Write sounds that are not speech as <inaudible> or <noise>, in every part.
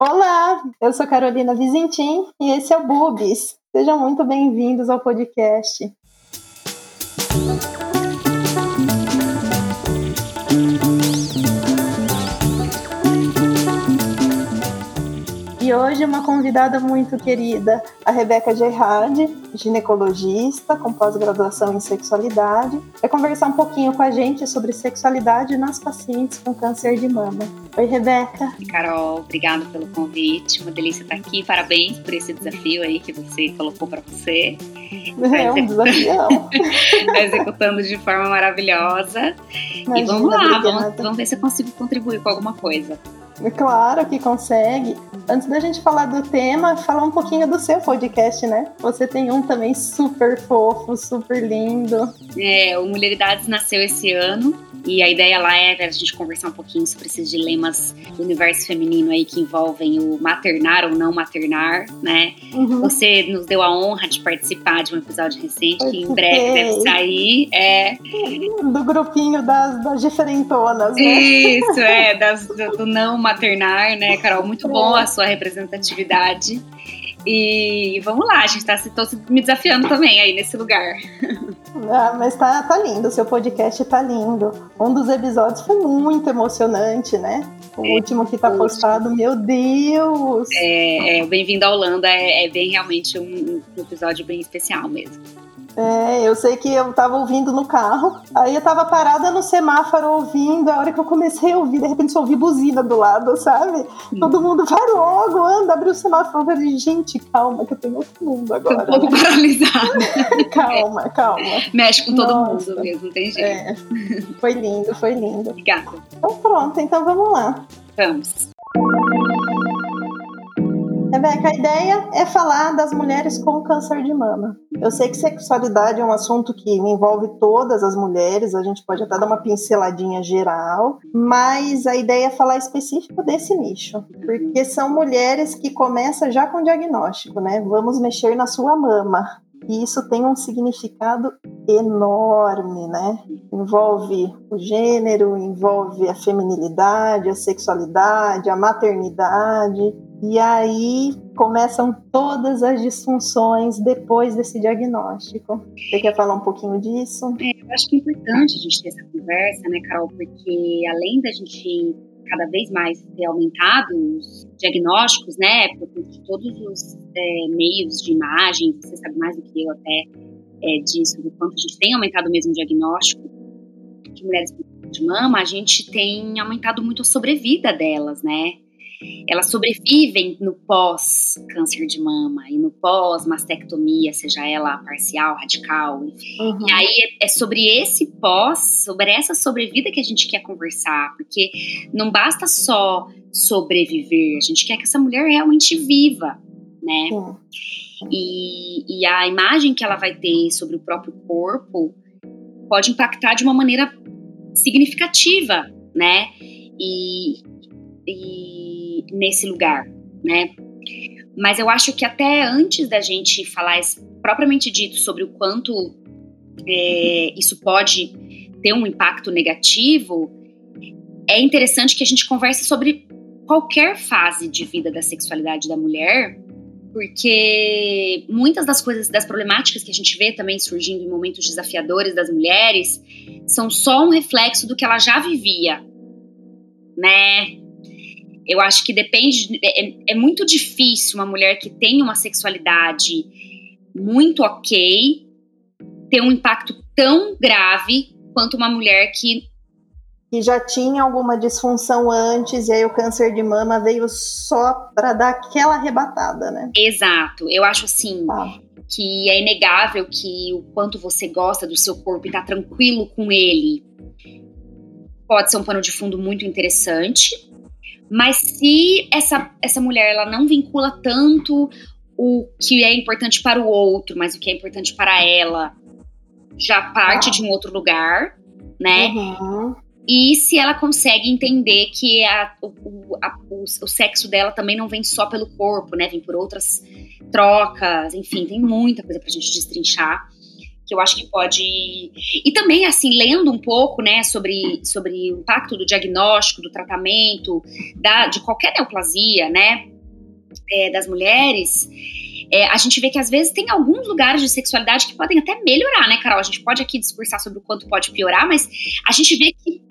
Olá, eu sou Carolina Vizintim e esse é o Bubis. Sejam muito bem-vindos ao podcast. E hoje uma convidada muito querida, a Rebeca Gerard, ginecologista com pós-graduação em sexualidade, vai conversar um pouquinho com a gente sobre sexualidade nas pacientes com câncer de mama. Oi, Rebeca. Carol, obrigada pelo convite. Uma delícia estar aqui. Parabéns por esse desafio aí que você colocou para você. É um desafio. Está <laughs> executando de forma maravilhosa. Imagina, e vamos lá, vamos, vamos ver se eu consigo contribuir com alguma coisa. Claro que consegue. Antes da gente falar do tema, falar um pouquinho do seu podcast, né? Você tem um também super fofo, super lindo. É, o Mulheridades nasceu esse ano e a ideia lá é a gente conversar um pouquinho sobre esses dilemas do universo feminino aí que envolvem o maternar ou não maternar, né? Uhum. Você nos deu a honra de participar de um episódio recente que em breve deve sair. É... Do grupinho das, das diferentonas, né? Isso, é, das, do, do não maternar, né, Carol? Muito bom a sua representatividade. E vamos lá, a gente está se, me desafiando também aí nesse lugar. Ah, mas tá, tá lindo, o seu podcast tá lindo. Um dos episódios foi muito emocionante, né? O é, último que tá postado, meu Deus! É, é Bem-vindo à Holanda é, é, bem realmente um, um episódio bem especial mesmo. É, eu sei que eu tava ouvindo no carro, aí eu tava parada no semáforo ouvindo, a hora que eu comecei a ouvir, de repente eu ouvi buzina do lado, sabe? Hum. Todo mundo parou, aguando, abriu o semáforo, eu falei, gente, calma, que eu tenho outro mundo agora. Tô um pouco paralisada. <laughs> calma, calma. Mexe com todo Nossa. mundo mesmo, não tem jeito. É. Foi lindo, foi lindo. Obrigada. Então pronto, então vamos lá. Vamos. Rebeca, a ideia é falar das mulheres com câncer de mama. Eu sei que sexualidade é um assunto que envolve todas as mulheres, a gente pode até dar uma pinceladinha geral, mas a ideia é falar específico desse nicho, porque são mulheres que começam já com diagnóstico, né? Vamos mexer na sua mama. E isso tem um significado enorme, né? Envolve o gênero, envolve a feminilidade, a sexualidade, a maternidade. E aí começam todas as disfunções depois desse diagnóstico. Você quer falar um pouquinho disso? É, eu acho que é importante a gente ter essa conversa, né, Carol? Porque além da gente cada vez mais ter aumentado os diagnósticos, né, por todos os é, meios de imagem, você sabe mais do que eu até é, disso, do quanto a gente tem aumentado mesmo o diagnóstico de mulheres com de mama, a gente tem aumentado muito a sobrevida delas, né? Elas sobrevivem no pós-câncer de mama e no pós-mastectomia, seja ela parcial, radical. Uhum. E aí é sobre esse pós, sobre essa sobrevida que a gente quer conversar, porque não basta só sobreviver, a gente quer que essa mulher realmente viva, né? Uhum. E, e a imagem que ela vai ter sobre o próprio corpo pode impactar de uma maneira significativa, né? E, e nesse lugar, né? Mas eu acho que até antes da gente falar propriamente dito sobre o quanto é, isso pode ter um impacto negativo, é interessante que a gente converse sobre qualquer fase de vida da sexualidade da mulher, porque muitas das coisas, das problemáticas que a gente vê também surgindo em momentos desafiadores das mulheres, são só um reflexo do que ela já vivia, né? Eu acho que depende. É, é muito difícil uma mulher que tem uma sexualidade muito ok ter um impacto tão grave quanto uma mulher que que já tinha alguma disfunção antes e aí o câncer de mama veio só para dar aquela arrebatada, né? Exato. Eu acho assim ah. que é inegável que o quanto você gosta do seu corpo e tá tranquilo com ele pode ser um pano de fundo muito interessante. Mas se essa, essa mulher ela não vincula tanto o que é importante para o outro, mas o que é importante para ela já parte ah. de um outro lugar, né? Uhum. E se ela consegue entender que a, o, a, o, o, sexo dela também não vem só pelo corpo, né? Vem por outras trocas, enfim, tem muita coisa pra gente destrinchar que eu acho que pode. E também, assim, lendo um pouco, né, sobre, sobre o impacto do diagnóstico, do tratamento, da, de qualquer neoplasia, né, é, das mulheres. É, a gente vê que às vezes tem alguns lugares de sexualidade que podem até melhorar, né, Carol? A gente pode aqui discursar sobre o quanto pode piorar, mas a gente vê que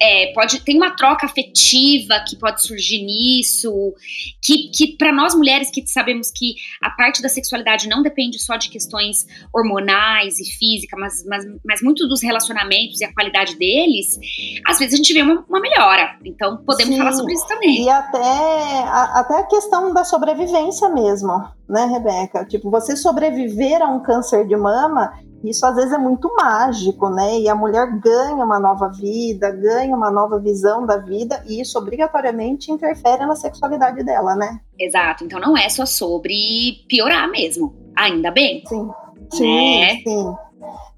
é, pode tem uma troca afetiva que pode surgir nisso, que, que para nós mulheres que sabemos que a parte da sexualidade não depende só de questões hormonais e físicas, mas, mas, mas muito dos relacionamentos e a qualidade deles, às vezes a gente vê uma, uma melhora. Então podemos Sim, falar sobre isso também. E até a, até a questão da sobrevivência mesmo, né, Rebeca? Tipo, você sobreviver a um câncer de mama isso às vezes é muito mágico, né? E a mulher ganha uma nova vida, ganha uma nova visão da vida, e isso obrigatoriamente interfere na sexualidade dela, né? Exato. Então não é só sobre piorar mesmo. Ainda bem. Sim. Sim, né? sim.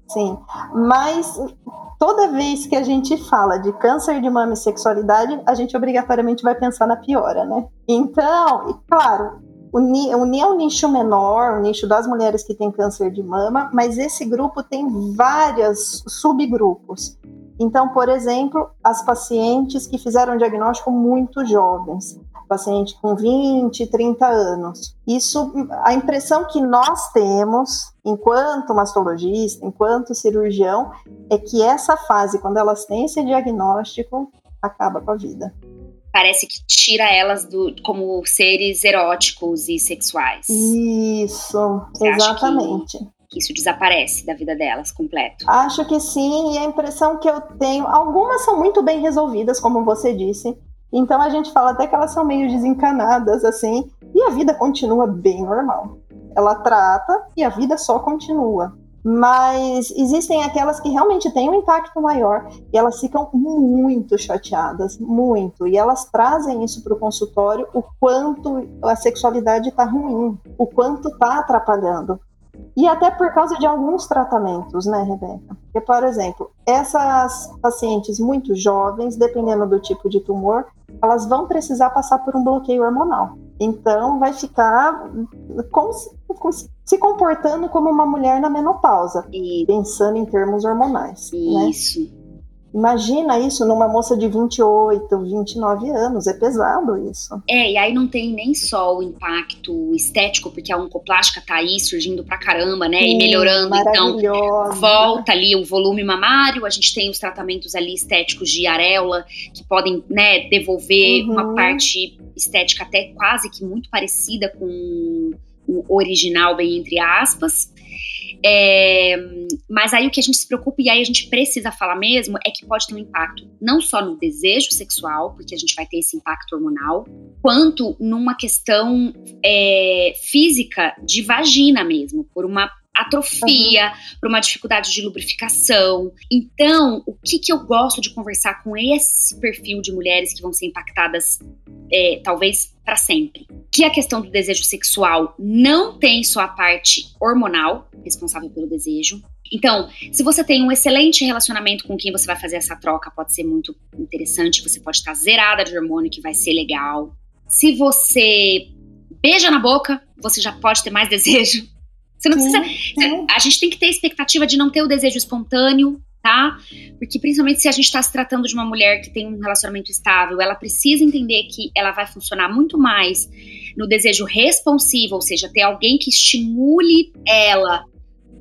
Sim. Mas toda vez que a gente fala de câncer de mama e sexualidade, a gente obrigatoriamente vai pensar na piora, né? Então, claro, o NI, é um nicho menor, o nicho das mulheres que têm câncer de mama, mas esse grupo tem vários subgrupos. Então, por exemplo, as pacientes que fizeram diagnóstico muito jovens, paciente com 20, 30 anos. Isso, a impressão que nós temos, enquanto mastologista, enquanto cirurgião, é que essa fase, quando elas têm esse diagnóstico, acaba com a vida parece que tira elas do, como seres eróticos e sexuais. Isso, Você exatamente. Que, que isso desaparece da vida delas completo? Acho que sim, e a impressão que eu tenho, algumas são muito bem resolvidas, como você disse. Então a gente fala até que elas são meio desencanadas assim, e a vida continua bem normal. Ela trata e a vida só continua mas existem aquelas que realmente têm um impacto maior e elas ficam muito chateadas, muito, e elas trazem isso para o consultório o quanto a sexualidade está ruim, o quanto está atrapalhando. E até por causa de alguns tratamentos, né, Rebeca? Porque, por exemplo, essas pacientes muito jovens, dependendo do tipo de tumor, elas vão precisar passar por um bloqueio hormonal. Então, vai ficar como se, se comportando como uma mulher na menopausa, e... pensando em termos hormonais. Né? Isso. Né? Imagina isso numa moça de 28, 29 anos, é pesado isso. É, e aí não tem nem só o impacto estético, porque a oncoplástica tá aí surgindo pra caramba, né, Sim, e melhorando, então volta ali o volume mamário, a gente tem os tratamentos ali estéticos de areola, que podem, né, devolver uhum. uma parte estética até quase que muito parecida com o original, bem entre aspas. É, mas aí o que a gente se preocupa, e aí a gente precisa falar mesmo, é que pode ter um impacto não só no desejo sexual, porque a gente vai ter esse impacto hormonal, quanto numa questão é, física de vagina mesmo, por uma atrofia, uhum. por uma dificuldade de lubrificação. Então, o que, que eu gosto de conversar com esse perfil de mulheres que vão ser impactadas, é, talvez para sempre? Que a questão do desejo sexual não tem só a parte hormonal responsável pelo desejo. Então, se você tem um excelente relacionamento com quem você vai fazer essa troca, pode ser muito interessante. Você pode estar zerada de hormônio, que vai ser legal. Se você beija na boca, você já pode ter mais <laughs> desejo você não precisa. Sim. A gente tem que ter expectativa de não ter o desejo espontâneo, tá? Porque principalmente se a gente está se tratando de uma mulher que tem um relacionamento estável, ela precisa entender que ela vai funcionar muito mais no desejo responsivo, ou seja, ter alguém que estimule ela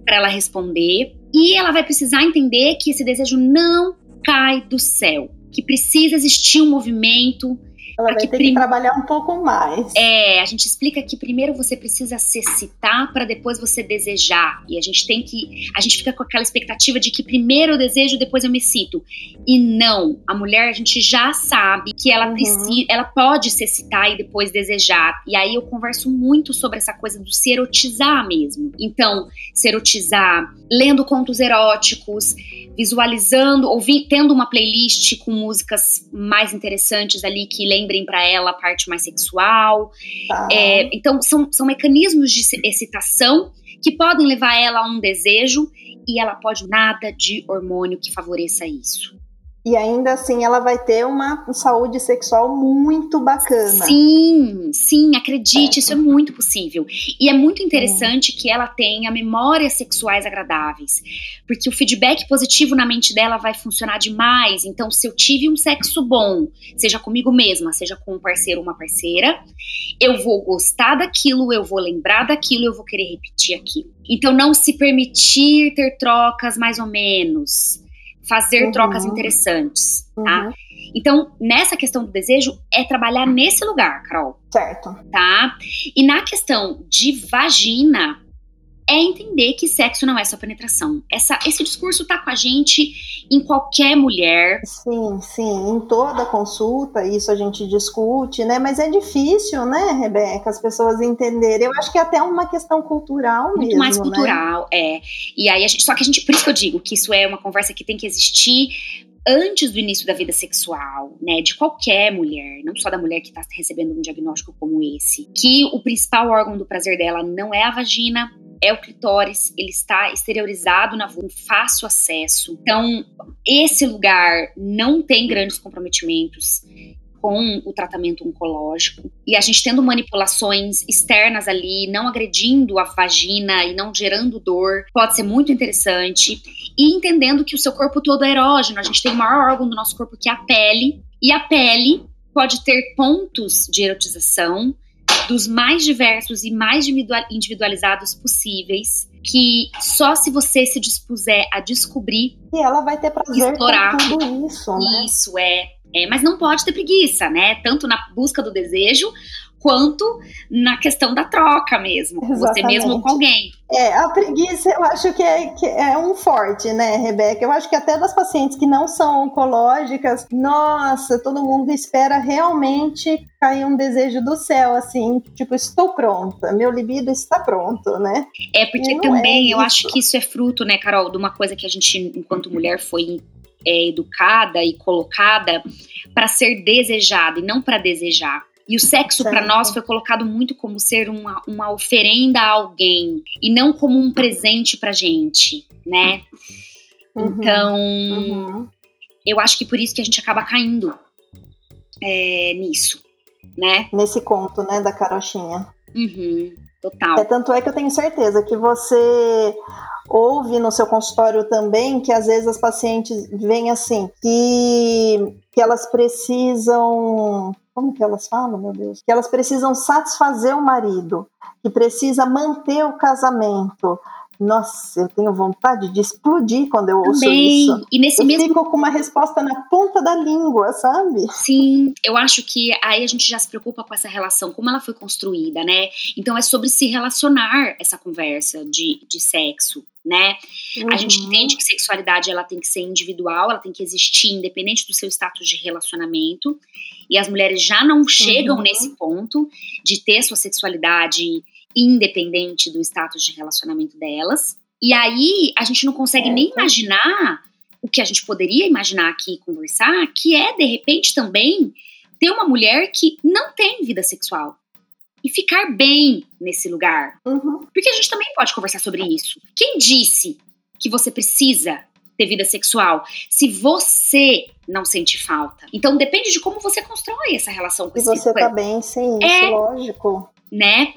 para ela responder, e ela vai precisar entender que esse desejo não cai do céu, que precisa existir um movimento ela vai ter prim... que trabalhar um pouco mais. É, a gente explica que primeiro você precisa se excitar para depois você desejar. E a gente tem que. A gente fica com aquela expectativa de que primeiro eu desejo, depois eu me excito. E não. A mulher, a gente já sabe que ela uhum. precisa, ela pode se excitar e depois desejar. E aí eu converso muito sobre essa coisa do se erotizar mesmo. Então, se erotizar, lendo contos eróticos, visualizando, ouvindo, tendo uma playlist com músicas mais interessantes ali que lembrem para ela a parte mais sexual. Tá. É, então, são, são mecanismos de excitação que podem levar ela a um desejo e ela pode nada de hormônio que favoreça isso. E ainda assim ela vai ter uma saúde sexual muito bacana. Sim, sim, acredite, isso é muito possível. E é muito interessante que ela tenha memórias sexuais agradáveis, porque o feedback positivo na mente dela vai funcionar demais. Então, se eu tive um sexo bom, seja comigo mesma, seja com um parceiro ou uma parceira, eu vou gostar daquilo, eu vou lembrar daquilo, eu vou querer repetir aquilo. Então, não se permitir ter trocas mais ou menos fazer uhum. trocas interessantes, tá? Uhum. Então, nessa questão do desejo, é trabalhar nesse lugar, Carol. Certo. Tá? E na questão de vagina, é entender que sexo não é só penetração. Essa, esse discurso tá com a gente em qualquer mulher. Sim, sim, em toda consulta isso a gente discute, né? Mas é difícil, né, Rebeca, as pessoas entenderem. Eu acho que é até uma questão cultural Muito mesmo. Muito mais né? cultural, né? é. E aí, gente, só que a gente, por isso que eu digo que isso é uma conversa que tem que existir antes do início da vida sexual, né, de qualquer mulher, não só da mulher que está recebendo um diagnóstico como esse, que o principal órgão do prazer dela não é a vagina, é o clitóris, ele está exteriorizado na vulva, fácil acesso. Então, esse lugar não tem grandes comprometimentos com o tratamento oncológico e a gente tendo manipulações externas ali, não agredindo a vagina e não gerando dor, pode ser muito interessante. E entendendo que o seu corpo todo é erógeno, a gente tem o maior órgão do nosso corpo que é a pele, e a pele pode ter pontos de erotização dos mais diversos e mais individualizados possíveis, que só se você se dispuser a descobrir e ela vai ter prazer explorar com tudo isso, né? Isso é, é, mas não pode ter preguiça, né? Tanto na busca do desejo quanto na questão da troca mesmo, você mesmo com alguém. É, a preguiça eu acho que é, que é um forte, né, Rebeca? Eu acho que até das pacientes que não são oncológicas, nossa, todo mundo espera realmente cair um desejo do céu, assim, tipo, estou pronta, meu libido está pronto, né? É porque também é eu acho que isso é fruto, né, Carol, de uma coisa que a gente, enquanto mulher, foi é, educada e colocada para ser desejada e não para desejar. E o sexo para nós foi colocado muito como ser uma, uma oferenda a alguém e não como um presente pra gente, né? Uhum, então, uhum. eu acho que por isso que a gente acaba caindo é, nisso, né? Nesse conto, né, da carochinha. Uhum, total. É, tanto é que eu tenho certeza que você ouve no seu consultório também que às vezes as pacientes vêm assim, que, que elas precisam como que elas falam, meu Deus? Que elas precisam satisfazer o marido, que precisa manter o casamento. Nossa, eu tenho vontade de explodir quando eu ouço Também. isso. E nesse eu mesmo... fico com uma resposta na ponta da língua, sabe? Sim, eu acho que aí a gente já se preocupa com essa relação, como ela foi construída, né? Então é sobre se relacionar essa conversa de, de sexo, né? Uhum. A gente uhum. entende que sexualidade ela tem que ser individual, ela tem que existir independente do seu status de relacionamento. E as mulheres já não chegam uhum. nesse ponto de ter sua sexualidade independente do status de relacionamento delas. E aí a gente não consegue é. nem imaginar o que a gente poderia imaginar aqui conversar, que é de repente também ter uma mulher que não tem vida sexual e ficar bem nesse lugar. Uhum. Porque a gente também pode conversar sobre isso. Quem disse que você precisa ter vida sexual se você não sente falta? Então depende de como você constrói essa relação com e esse você tá bem sem é, isso, lógico. Né?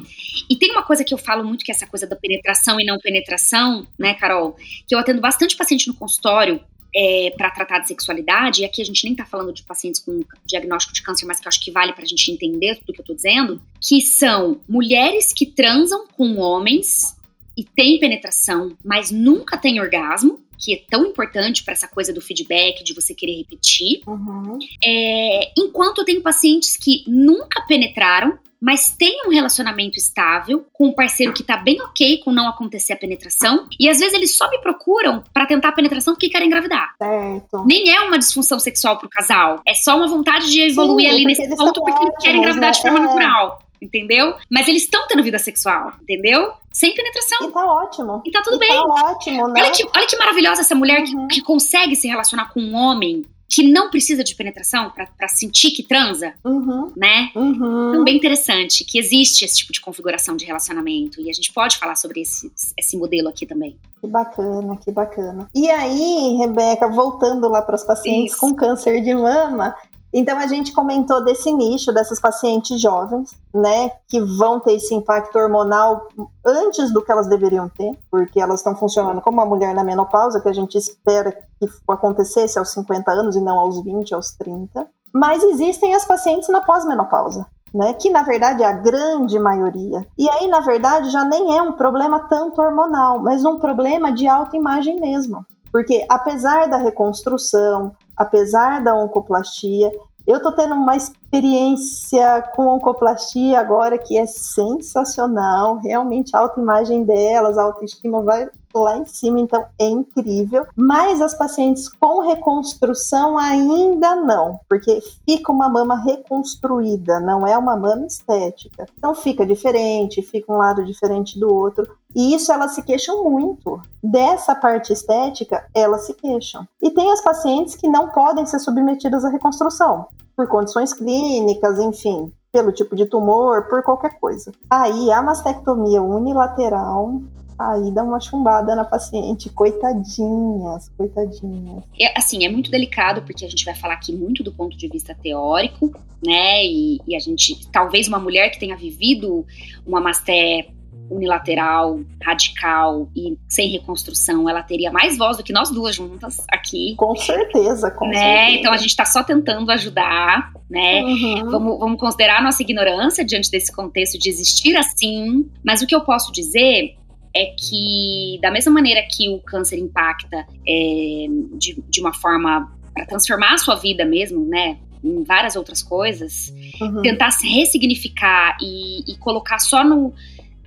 E tem uma coisa que eu falo muito que é essa coisa da penetração e não penetração, né, Carol? Que eu atendo bastante paciente no consultório é, para tratar de sexualidade, e aqui a gente nem está falando de pacientes com diagnóstico de câncer, mas que eu acho que vale para a gente entender tudo que eu estou dizendo, que são mulheres que transam com homens e têm penetração, mas nunca têm orgasmo, que é tão importante para essa coisa do feedback, de você querer repetir. Uhum. É, enquanto eu tenho pacientes que nunca penetraram, mas tem um relacionamento estável com um parceiro que tá bem ok com não acontecer a penetração. E às vezes eles só me procuram para tentar a penetração porque querem engravidar. Certo. Nem é uma disfunção sexual pro casal. É só uma vontade de evoluir Sim, ali nesse ponto porque eles querem engravidar né? de forma é. natural entendeu? Mas eles estão tendo vida sexual, entendeu? Sem penetração. E tá ótimo. E tá tudo e bem. Tá ótimo, né? Olha que, olha que maravilhosa essa mulher uhum. que, que consegue se relacionar com um homem que não precisa de penetração para sentir que transa, Uhum, né? uhum. Então, bem interessante que existe esse tipo de configuração de relacionamento e a gente pode falar sobre esse, esse modelo aqui também. Que bacana, que bacana. E aí, Rebeca, voltando lá para as pacientes Isso. com câncer de mama, então a gente comentou desse nicho, dessas pacientes jovens, né, que vão ter esse impacto hormonal antes do que elas deveriam ter, porque elas estão funcionando como uma mulher na menopausa, que a gente espera que acontecesse aos 50 anos e não aos 20, aos 30. Mas existem as pacientes na pós-menopausa. Né, que na verdade é a grande maioria. E aí, na verdade, já nem é um problema tanto hormonal, mas um problema de autoimagem mesmo. Porque apesar da reconstrução, apesar da oncoplastia, eu tô tendo uma experiência com oncoplastia agora que é sensacional. Realmente a autoimagem delas, a autoestima vai lá em cima, então é incrível. Mas as pacientes com reconstrução ainda não, porque fica uma mama reconstruída, não é uma mama estética. Então fica diferente, fica um lado diferente do outro. E isso elas se queixam muito. Dessa parte estética, elas se queixam. E tem as pacientes que não podem ser submetidas à reconstrução, por condições clínicas, enfim, pelo tipo de tumor, por qualquer coisa. Aí a mastectomia unilateral aí dá uma chumbada na paciente, coitadinhas, coitadinhas. É, assim, é muito delicado porque a gente vai falar aqui muito do ponto de vista teórico, né? E, e a gente, talvez uma mulher que tenha vivido uma masté unilateral, radical e sem reconstrução, ela teria mais voz do que nós duas juntas aqui. Com certeza, com né? certeza. Então a gente está só tentando ajudar, né? Uhum. Vamos, vamos considerar a nossa ignorância diante desse contexto de existir assim. Mas o que eu posso dizer é que, da mesma maneira que o câncer impacta é, de, de uma forma para transformar a sua vida mesmo, né? Em várias outras coisas, Uhum. tentar se ressignificar e, e colocar só no,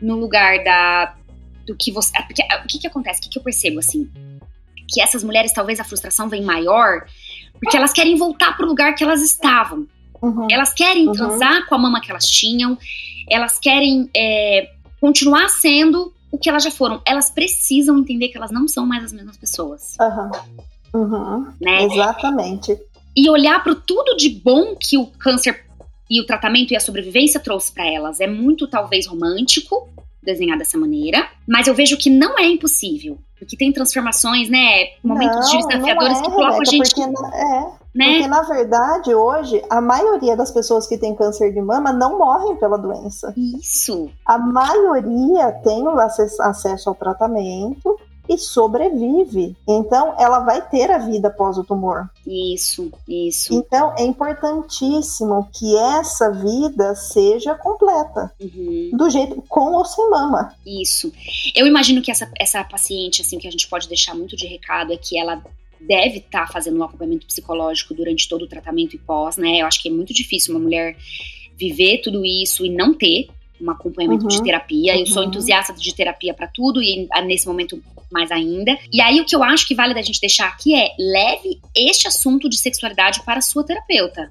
no lugar da do que você. Porque, o que, que acontece? O que, que eu percebo assim? Que essas mulheres, talvez a frustração vem maior, porque elas querem voltar para o lugar que elas estavam. Uhum. Elas querem Uhum. transar com a mama que elas tinham, elas querem é, continuar sendo o que elas já foram. Elas precisam entender que elas não são mais as mesmas pessoas, Aham. Uhum. né? Exatamente. E olhar para tudo de bom que o câncer e o tratamento e a sobrevivência trouxe para elas. É muito, talvez, romântico desenhar dessa maneira, mas eu vejo que não é impossível. Porque tem transformações, né? Momentos não, desafiadores não é, que colocam a gente, Porque, na- é, né? porque, na verdade, hoje, a maioria das pessoas que têm câncer de mama não morrem pela doença. Isso. A maioria tem o acesso, ao tratamento e sobrevive. Então, ela vai ter a vida após o tumor. Isso, isso. Então, é importantíssimo que essa vida seja completa, Uhum. do jeito com ou sem mama. Isso. Eu imagino que essa, essa paciente, assim, que a gente pode deixar muito de recado é que ela deve estar fazendo um acompanhamento psicológico durante todo o tratamento e pós, né? Eu acho que é muito difícil uma mulher viver tudo isso e não ter um acompanhamento Uhum. de terapia. Eu sou Uhum. entusiasta de terapia para tudo e ah, nesse momento mais ainda. E aí o que eu acho que vale da gente deixar aqui é leve este assunto de sexualidade para a sua terapeuta.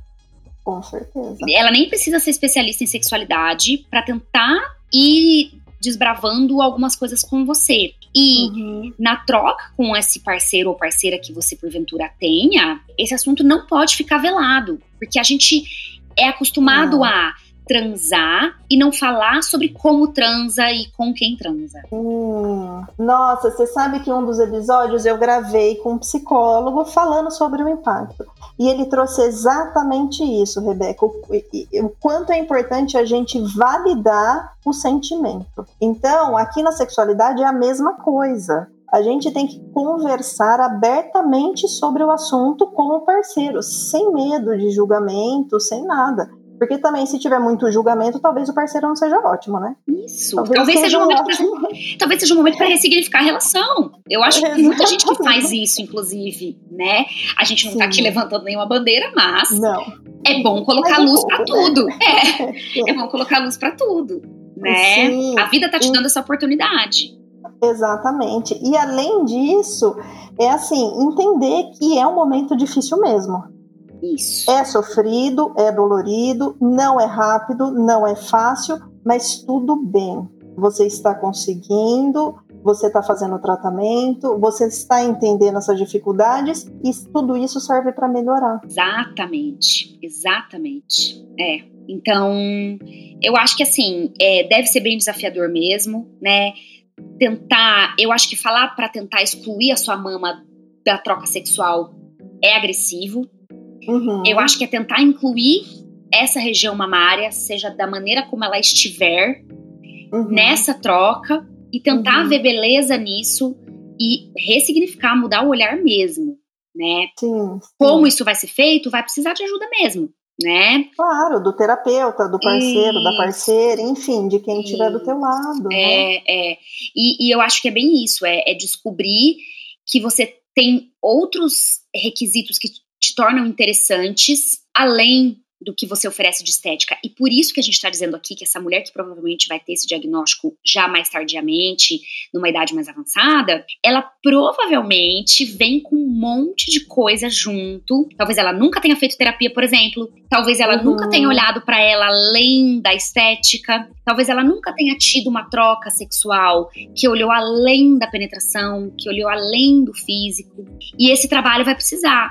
Com certeza. Ela nem precisa ser especialista em sexualidade para tentar ir desbravando algumas coisas com você. E Uhum. na troca com esse parceiro ou parceira que você porventura tenha, esse assunto não pode ficar velado, porque a gente é acostumado a transar e não falar sobre como transa e com quem transa. Hum, Nossa, você sabe que um dos episódios eu gravei com um psicólogo falando sobre o impacto. E ele trouxe exatamente isso, Rebeca. O, o quanto é importante a gente validar o sentimento. Então, aqui na sexualidade é a mesma coisa. A gente tem que conversar abertamente sobre o assunto com o parceiro, sem medo de julgamento, sem nada. Porque também, se tiver muito julgamento, talvez o parceiro não seja ótimo, né? Isso. Talvez, seja um momento pra, talvez seja um momento para ressignificar a relação. Eu acho que muita gente que faz isso, inclusive, né? A gente não tá Sim. aqui levantando nenhuma bandeira, mas Não. é bom colocar Mas um luz pra né? tudo. <laughs> É, é bom colocar luz pra tudo, né? Sim. A vida tá te dando essa oportunidade. Exatamente. E além disso, é assim, entender que é um momento difícil mesmo. Isso. É sofrido, é dolorido, não é rápido, não é fácil, mas tudo bem. Você está conseguindo você está fazendo o tratamento, você está entendendo essas dificuldades e tudo isso serve para melhorar. Exatamente, exatamente. É. Então, eu acho que assim, é, deve ser bem desafiador mesmo, né? Tentar, eu acho que falar para tentar excluir a sua mama da troca sexual é agressivo. Uhum. Eu acho que é tentar incluir essa região mamária, seja da maneira como ela estiver, uhum. nessa troca e tentar uhum. ver beleza nisso e ressignificar, mudar o olhar mesmo, né? Sim, sim. Como isso vai ser feito, vai precisar de ajuda mesmo, né? Claro, do terapeuta, do parceiro, da parceira, enfim, de quem estiver do teu lado. É, né? é. E, e, eu acho que é bem isso, é, é descobrir que você tem outros requisitos que te tornam interessantes além do que você oferece de estética. E por isso que a gente está dizendo aqui que essa mulher que provavelmente vai ter esse diagnóstico já mais tardiamente, numa idade mais avançada, ela provavelmente vem com um monte de coisa junto. Talvez ela nunca tenha feito terapia, por exemplo. Talvez ela uhum. nunca tenha olhado para ela além da estética. Talvez ela nunca tenha tido uma troca sexual que olhou além da penetração, que olhou além do físico. E esse trabalho vai precisar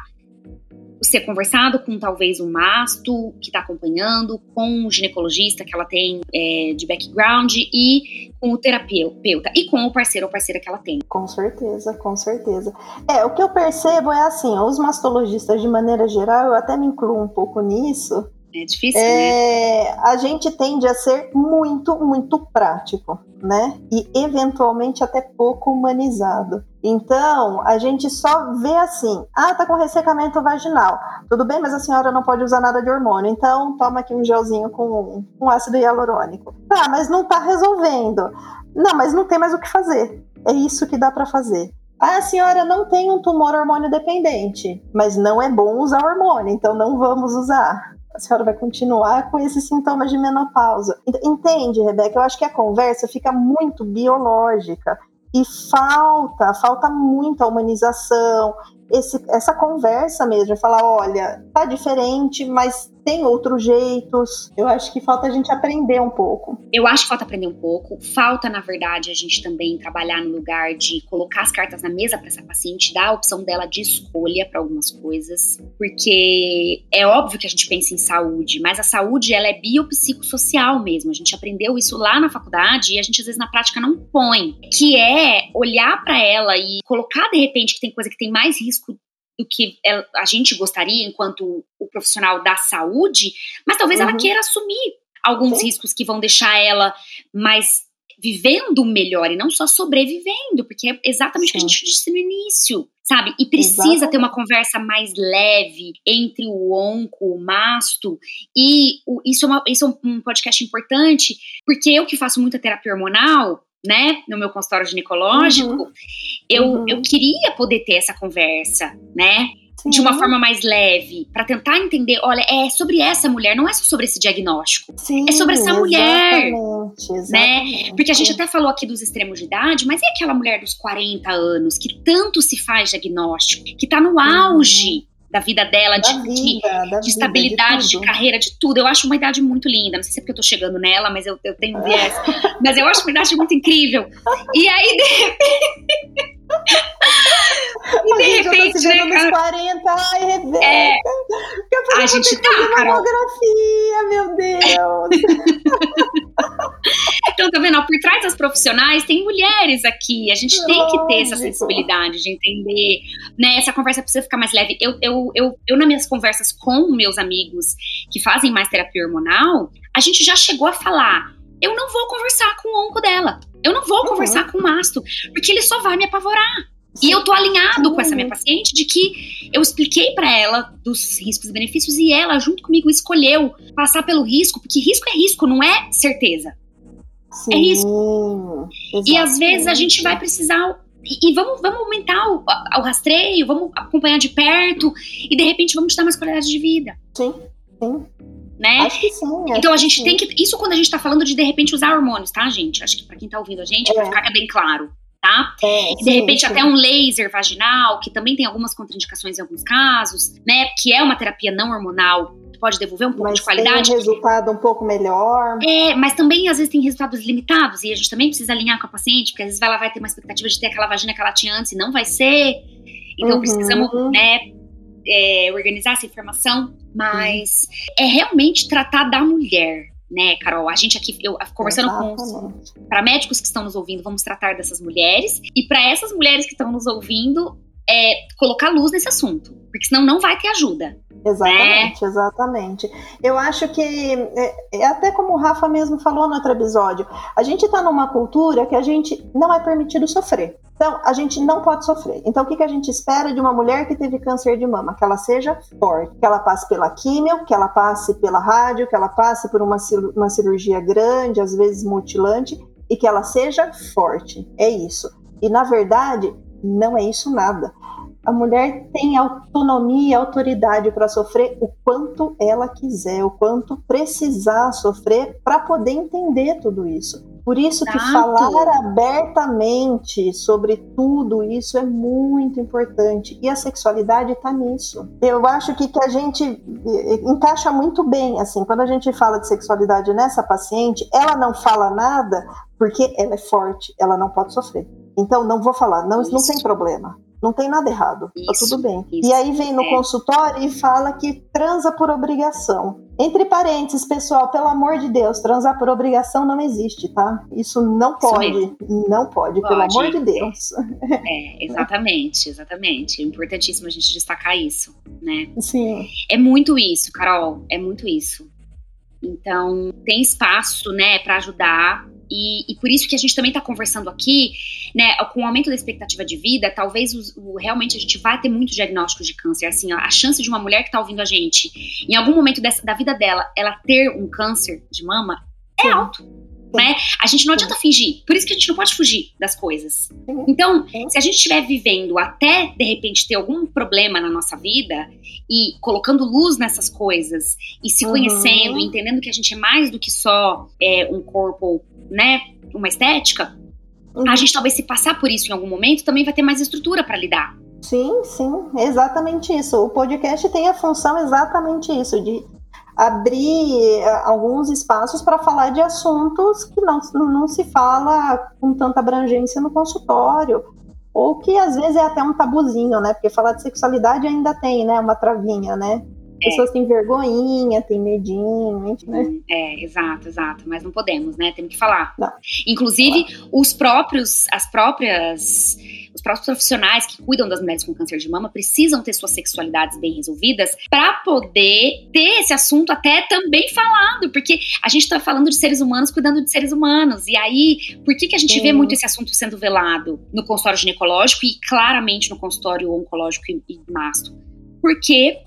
ser conversado com talvez um masto que está acompanhando, com um ginecologista que ela tem é, de background e com o terapeuta e com o parceiro ou parceira que ela tem. Com certeza, com certeza. É, o que eu percebo é assim, os mastologistas de maneira geral, eu até me incluo um pouco nisso, é difícil, é, né? A gente tende a ser muito, muito prático, né? E eventualmente até pouco humanizado. Então, a gente só vê assim: ah, tá com ressecamento vaginal. Tudo bem, mas a senhora não pode usar nada de hormônio. Então, toma aqui um gelzinho com, com ácido hialurônico. Tá, mas não tá resolvendo. Não, mas não tem mais o que fazer. É isso que dá para fazer. Ah, a senhora não tem um tumor hormônio dependente, mas não é bom usar hormônio, então não vamos usar a senhora vai continuar com esses sintomas de menopausa. Entende, Rebeca? Eu acho que a conversa fica muito biológica e falta, falta muita humanização, esse, essa conversa mesmo, falar, olha, tá diferente, mas tem outros jeitos. Eu acho que falta a gente aprender um pouco. Eu acho que falta aprender um pouco. Falta, na verdade, a gente também trabalhar no lugar de colocar as cartas na mesa para essa paciente, dar a opção dela de escolha para algumas coisas, porque é óbvio que a gente pensa em saúde, mas a saúde ela é biopsicossocial mesmo. A gente aprendeu isso lá na faculdade e a gente às vezes na prática não põe, que é olhar para ela e colocar de repente que tem coisa que tem mais risco do que a gente gostaria enquanto o profissional da saúde, mas talvez uhum. ela queira assumir alguns Sim. riscos que vão deixar ela mais vivendo melhor e não só sobrevivendo, porque é exatamente Sim. o que a gente disse no início, sabe? E precisa exatamente. ter uma conversa mais leve entre o onco, o masto, e o, isso, é uma, isso é um podcast importante, porque eu que faço muita terapia hormonal, né, no meu consultório ginecológico, uhum. Eu, uhum. eu queria poder ter essa conversa, né? Sim. De uma forma mais leve, para tentar entender, olha, é sobre essa mulher, não é só sobre esse diagnóstico. Sim, é sobre essa mulher. Exatamente, né? Porque a gente até falou aqui dos extremos de idade, mas e aquela mulher dos 40 anos que tanto se faz diagnóstico, que tá no uhum. auge? Uhum da vida dela, da de, vida, de, de estabilidade, de, de, carreira, de tudo. Eu acho uma idade muito linda. Não sei se é porque eu tô chegando nela, mas eu, eu tenho viés. <laughs> mas eu acho uma idade muito incrível. E aí, de repente. E de gente repente, já tá né, cara, 40, ai, Rebeca. É, a gente tá, Carol. meu Deus. <laughs> então, tá vendo? por trás das profissionais tem mulheres aqui. A gente tem que ter essa sensibilidade de entender, né? Essa conversa precisa ficar mais leve. Eu, eu, eu, eu, nas minhas conversas com meus amigos que fazem mais terapia hormonal, a gente já chegou a falar: eu não vou conversar com o onco dela. Eu não vou uhum. conversar com o masto, porque ele só vai me apavorar. E eu tô alinhado com essa minha paciente de que eu expliquei para ela dos riscos e benefícios e ela, junto comigo, escolheu passar pelo risco, porque risco é risco, não é certeza. Sim, é risco. E às vezes a gente vai precisar. E, e vamos, vamos aumentar o, o, rastreio, vamos acompanhar de perto, e de repente vamos te dar mais qualidade de vida. Sim, sim. Né? Acho que sim. Acho então a gente tem que. Isso quando a gente tá falando de de repente usar hormônios, tá, gente? Acho que pra quem tá ouvindo a gente, é. pra ficar bem claro tá? É, de sim, repente sim. até um laser vaginal, que também tem algumas contraindicações em alguns casos, né? Que é uma terapia não hormonal que pode devolver um pouco mas de qualidade. Tem um resultado um pouco melhor. É, mas também às vezes tem resultados limitados e a gente também precisa alinhar com a paciente, porque às vezes ela vai ter uma expectativa de ter aquela vagina que ela tinha antes e não vai ser. Então Uhum. precisamos, né, é, organizar essa informação, mas é realmente tratar da mulher. Né, Carol? A gente aqui, eu conversando com para médicos que estão nos ouvindo, vamos tratar dessas mulheres. E para essas mulheres que estão nos ouvindo, é colocar luz nesse assunto. Porque senão não vai ter ajuda. Exatamente, exatamente. Eu acho que, é, é até como o Rafa mesmo falou no outro episódio, a gente está numa cultura que a gente não é permitido sofrer. Então, a gente não pode sofrer. Então, o que, que a gente espera de uma mulher que teve câncer de mama? Que ela seja forte, que ela passe pela químio, que ela passe pela rádio, que ela passe por uma, uma cirurgia grande, às vezes mutilante, e que ela seja forte. É isso. E, na verdade, não é isso nada. A mulher tem autonomia e autoridade para sofrer o quanto ela quiser, o quanto precisar sofrer para poder entender tudo isso. Por isso que falar abertamente sobre tudo isso é muito importante. E a sexualidade está nisso. Eu acho que, que a gente eh, encaixa muito bem, assim, quando a gente fala de sexualidade nessa paciente, ela não fala nada porque ela é forte, ela não pode sofrer. Então, não vou falar, não, não tem problema. Não tem nada errado, tá Isso, tudo bem. isso, e aí vem no é. consultório e fala que transa por obrigação. Entre parênteses, pessoal, pelo amor de Deus, transar por obrigação não existe, tá? Isso não pode, não pode, pelo Pode. amor de Deus. É, exatamente, exatamente. É importantíssimo a gente destacar isso, né? Sim, É muito isso, Carol, é muito isso. Então, tem espaço, né, para ajudar. E, e por isso que a gente também está conversando aqui, né, com o aumento da expectativa de vida, talvez os- o- realmente a gente vai ter muitos diagnósticos de câncer. Assim, ó, a chance de uma mulher que está ouvindo a gente, em algum momento dessa- da vida dela, ela ter um câncer de mama, é Sim. alto. Né? A gente não adianta fingir. Por isso que a gente não pode fugir das coisas. Então, se a gente estiver vivendo até de repente ter algum problema na nossa vida e colocando luz nessas coisas e se Uhum. conhecendo, e entendendo que a gente é mais do que só é, um corpo, né, uma estética, Uhum. a gente talvez se passar por isso em algum momento também vai ter mais estrutura para lidar. sim, sim, exatamente isso. O podcast tem a função exatamente isso, de abrir eh, alguns espaços para falar de assuntos que não, não se fala com tanta abrangência no consultório. Ou que às vezes é até um tabuzinho, né? Porque falar de sexualidade ainda tem, né? Uma travinha, né? É. Pessoas têm vergonhinha, têm medinho, gente, né? É, exato, exato. Mas não podemos, né? Temos que falar. Não. Inclusive, os próprios, as próprias, os próprios profissionais que cuidam das mulheres com câncer de mama precisam ter suas sexualidades bem resolvidas para poder ter esse assunto até também falado, porque a gente tá falando de seres humanos cuidando de seres humanos. E aí, por que, que a gente vê Sim. muito esse assunto sendo velado no consultório ginecológico e claramente no consultório oncológico e, e masto? Porque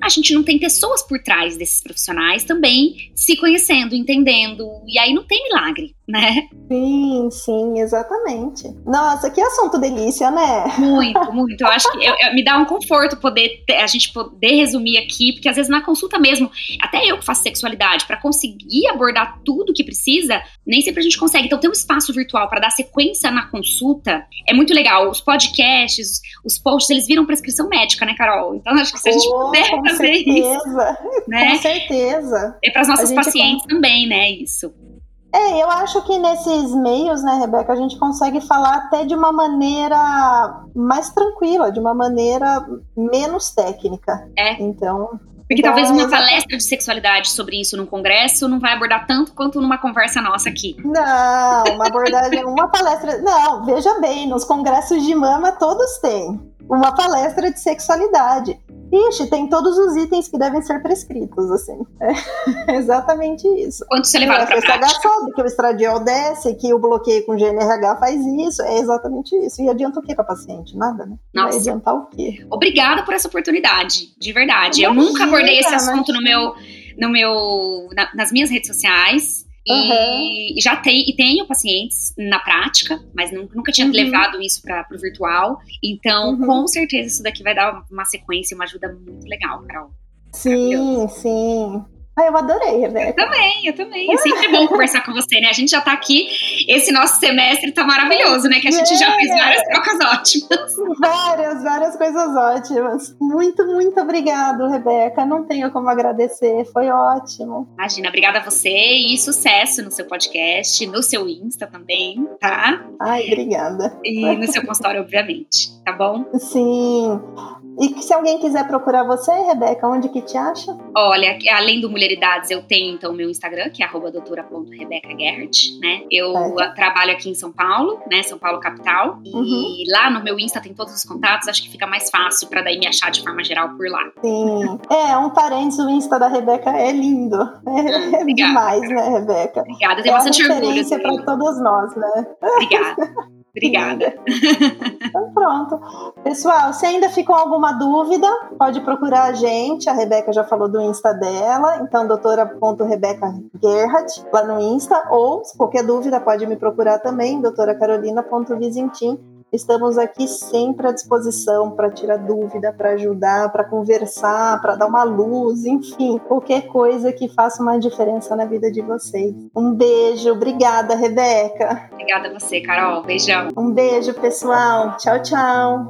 a gente não tem pessoas por trás desses profissionais também se conhecendo, entendendo. E aí não tem milagre, né? Sim, sim, exatamente. Nossa, que assunto delícia, né? Muito, muito. Eu acho que eu- eu- me dá um conforto poder a gente poder resumir aqui, porque às vezes na consulta mesmo, até eu que faço sexualidade, para conseguir abordar tudo que precisa, nem sempre a gente consegue. Então ter um espaço virtual para dar sequência na consulta é muito legal. Os podcasts, os posts, eles viram prescrição médica, né, Carol? Então acho que se a gente Oh, puder com fazer isso, certeza, né? com certeza. É para as nossas pacientes também, né? Isso. É, eu acho que nesses meios, né, Rebeca, a gente consegue falar até de uma maneira mais tranquila, de uma maneira menos técnica. É. Então, Porque Então, talvez uma palestra de sexualidade sobre isso num congresso não vai abordar tanto quanto numa conversa nossa aqui. não, uma abordagem, <laughs> uma palestra. Não, veja bem, nos congressos de mama todos têm uma palestra de sexualidade. Ixi, tem todos os itens que devem ser prescritos, assim. É <laughs> exatamente isso. Quanto você levado a para FSH prática? sabe que o estradiol desce, que o bloqueio com GNRH faz isso, é exatamente isso. E adianta o que para paciente? Nada, né? Vai Nossa. adiantar o quê? Obrigada por essa oportunidade, de verdade. Eu Imagina, nunca abordei esse assunto no meu, no meu, na- nas minhas redes sociais. E Aham. já tenho, e tenho pacientes na prática, mas nunca, nunca tinha Uhum. levado isso para o virtual. Então, Uhum. com certeza, isso daqui vai dar uma sequência, uma ajuda muito legal, Carol. Sim, sim. Ah, eu adorei, Rebeca. Também, eu também. É sempre bom conversar com você, né? A gente já tá aqui esse nosso semestre tá maravilhoso, né? Que a gente é. já fez várias trocas ótimas. Várias, várias coisas ótimas. Muito, muito obrigado, Rebeca. Não tenho como agradecer, foi ótimo. Imagina, obrigada a você e sucesso no seu podcast, no seu Insta também, tá? Ai, obrigada. E no seu consultório, obviamente, tá bom? Sim. E se alguém quiser procurar você, Rebeca, onde que te acha? Olha, além do Mulheridades, eu tenho então meu Instagram, que é doutora.rebecagerhardt, né? Eu é. trabalho aqui em São Paulo, né? São Paulo capital. Uhum. E lá no meu Insta tem todos os contatos, acho que fica mais fácil para daí me achar de forma geral por lá. Sim. É, um parênteses, o Insta da Rebeca é lindo. É, é demais, né, Rebeca? Obrigada, tenho é bastante orgulho. É referência para todos nós, né? Obrigada. <laughs> Obrigada. Então pronto. Pessoal, se ainda ficou alguma dúvida, pode procurar a gente. A Rebeca já falou do Insta dela, então doutora.rebecagerhardt lá no Insta, ou se qualquer dúvida pode me procurar também, doutoracarolina.vizintim Estamos aqui sempre à disposição para tirar dúvida, para ajudar, para conversar, para dar uma luz, enfim, qualquer coisa que faça uma diferença na vida de vocês. Um beijo, obrigada, Rebeca. Obrigada a você, Carol. Beijão. Um beijo, pessoal. Tchau, tchau.